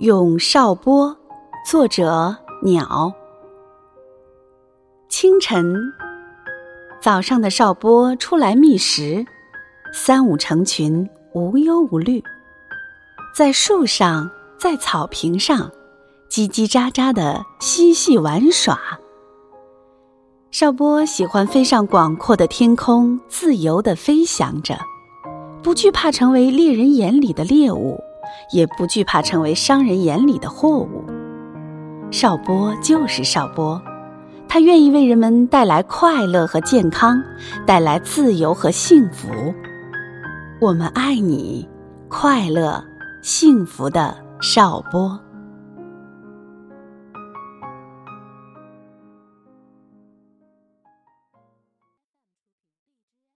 咏少波，作者鸟。清晨，早上的少波出来觅食，三五成群，无忧无虑，在树上，在草坪上，叽叽喳喳的嬉戏玩耍。少波喜欢飞上广阔的天空，自由的飞翔着，不惧怕成为猎人眼里的猎物。也不惧怕成为商人眼里的货物。少波就是少波，他愿意为人们带来快乐和健康，带来自由和幸福。我们爱你，快乐、幸福的少波。